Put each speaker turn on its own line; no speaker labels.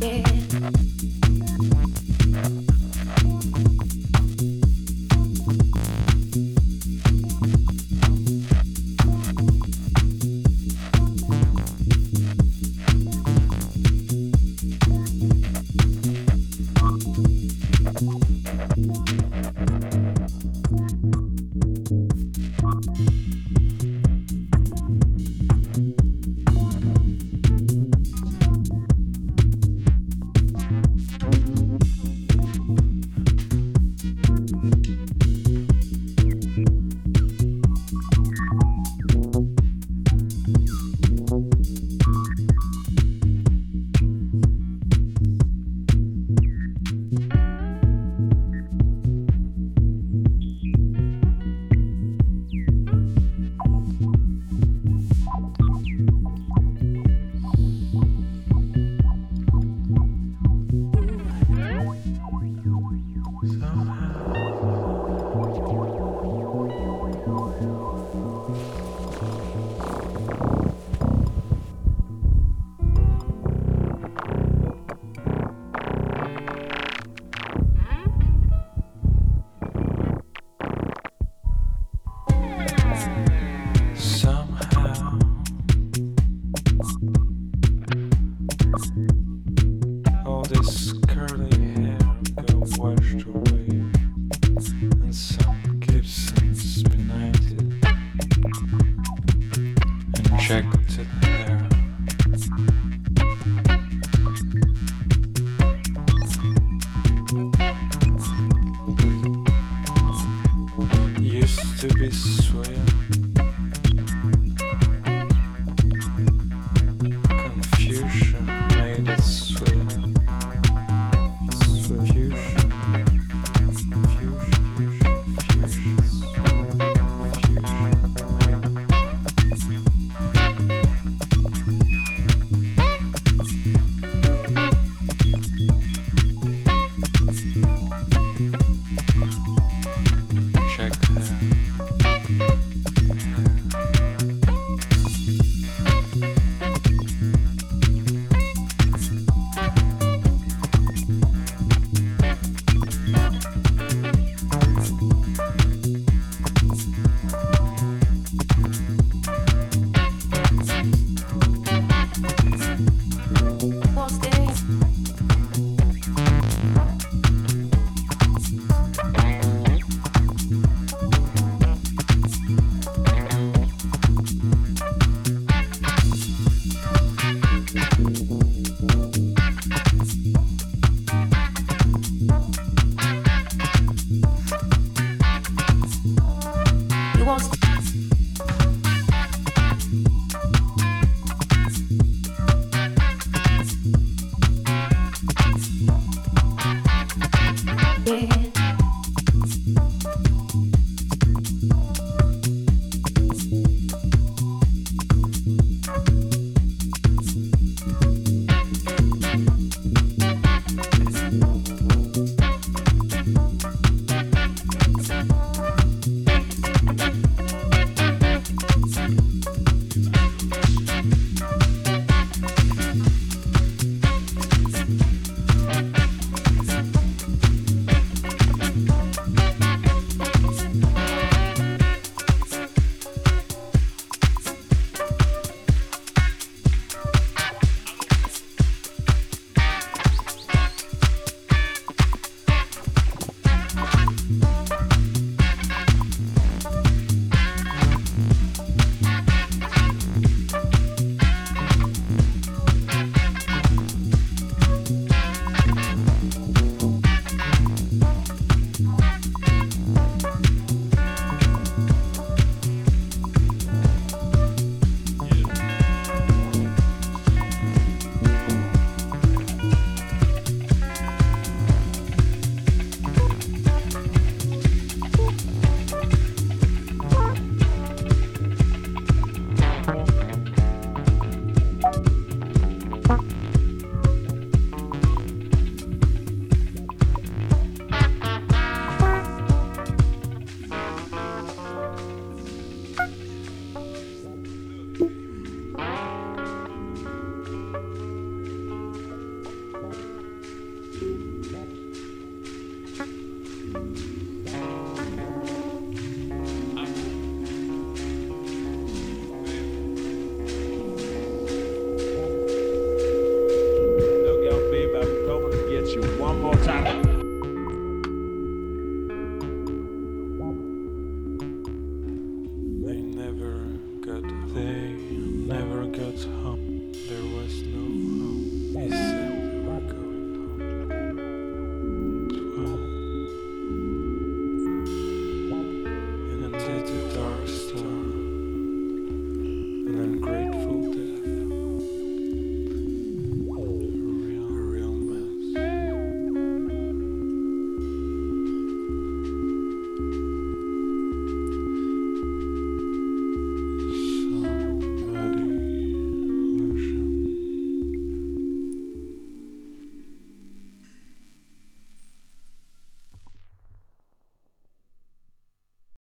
Yeah.